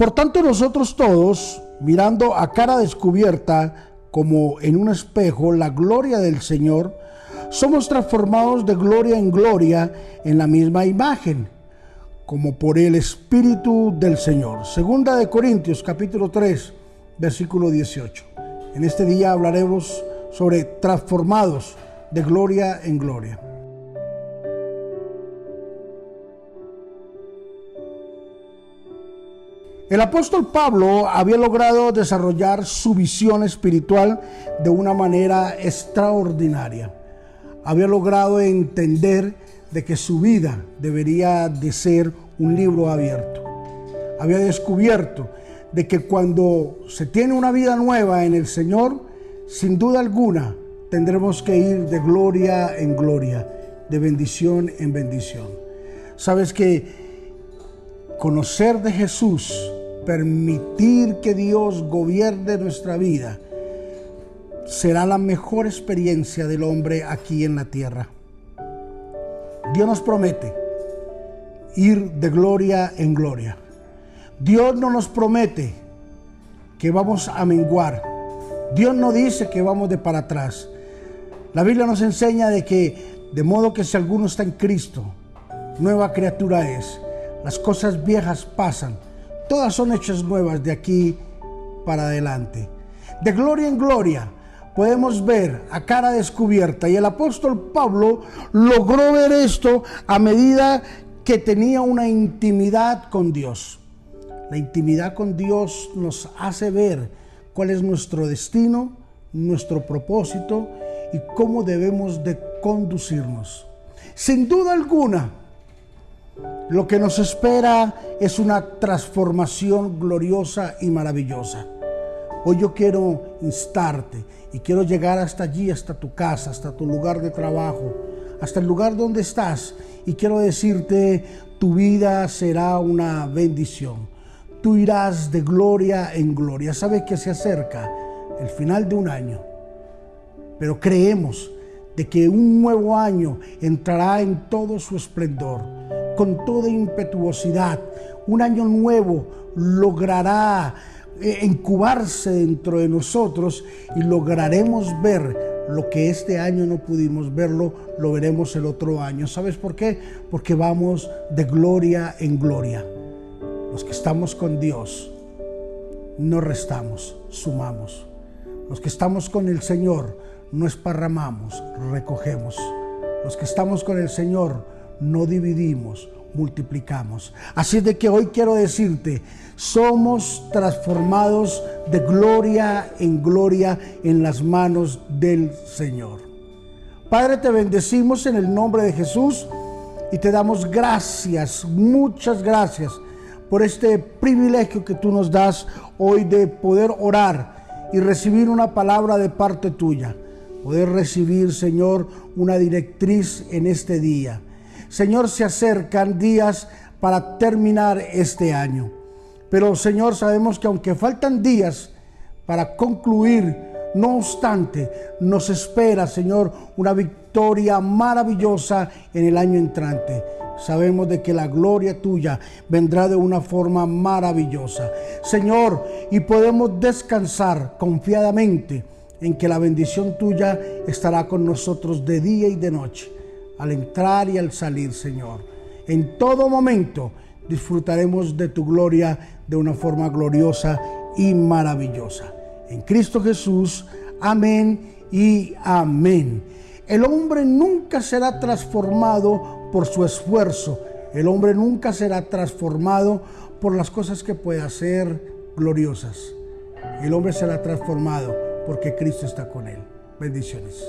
Por tanto nosotros todos, mirando a cara descubierta, como en un espejo, la gloria del Señor, somos transformados de gloria en gloria en la misma imagen, como por el Espíritu del Señor. Segunda de Corintios capítulo 3, versículo 18. En este día hablaremos sobre transformados de gloria en gloria. El apóstol Pablo había logrado desarrollar su visión espiritual de una manera extraordinaria. Había logrado entender de que su vida debería de ser un libro abierto. Había descubierto de que cuando se tiene una vida nueva en el Señor, sin duda alguna tendremos que ir de gloria en gloria, de bendición en bendición. Sabes que conocer de Jesús permitir que Dios gobierne nuestra vida, será la mejor experiencia del hombre aquí en la tierra. Dios nos promete ir de gloria en gloria. Dios no nos promete que vamos a menguar. Dios no dice que vamos de para atrás. La Biblia nos enseña de que, de modo que si alguno está en Cristo, nueva criatura es. Las cosas viejas pasan Todas son hechas nuevas de aquí para adelante. De gloria en gloria podemos ver a cara descubierta y el apóstol Pablo logró ver esto a medida que tenía una intimidad con Dios. La intimidad con Dios nos hace ver cuál es nuestro destino, nuestro propósito y cómo debemos de conducirnos. Sin duda alguna, lo que nos espera es una transformación gloriosa y maravillosa. Hoy yo quiero instarte y quiero llegar hasta allí, hasta tu casa, hasta tu lugar de trabajo, hasta el lugar donde estás. Y quiero decirte, tu vida será una bendición. Tú irás de gloria en gloria. Sabes que se acerca el final de un año, pero creemos de que un nuevo año entrará en todo su esplendor con toda impetuosidad. Un año nuevo logrará eh, incubarse dentro de nosotros y lograremos ver lo que este año no pudimos verlo, lo veremos el otro año. ¿Sabes por qué? Porque vamos de gloria en gloria. Los que estamos con Dios, no restamos, sumamos. Los que estamos con el Señor, no esparramamos, recogemos. Los que estamos con el Señor, no dividimos, multiplicamos. Así de que hoy quiero decirte, somos transformados de gloria en gloria en las manos del Señor. Padre, te bendecimos en el nombre de Jesús y te damos gracias, muchas gracias por este privilegio que tú nos das hoy de poder orar y recibir una palabra de parte tuya. Poder recibir, Señor, una directriz en este día. Señor, se acercan días para terminar este año. Pero Señor, sabemos que aunque faltan días para concluir, no obstante, nos espera, Señor, una victoria maravillosa en el año entrante. Sabemos de que la gloria tuya vendrá de una forma maravillosa. Señor, y podemos descansar confiadamente en que la bendición tuya estará con nosotros de día y de noche al entrar y al salir, Señor. En todo momento disfrutaremos de tu gloria de una forma gloriosa y maravillosa. En Cristo Jesús, amén y amén. El hombre nunca será transformado por su esfuerzo. El hombre nunca será transformado por las cosas que pueda hacer gloriosas. El hombre será transformado porque Cristo está con él. Bendiciones.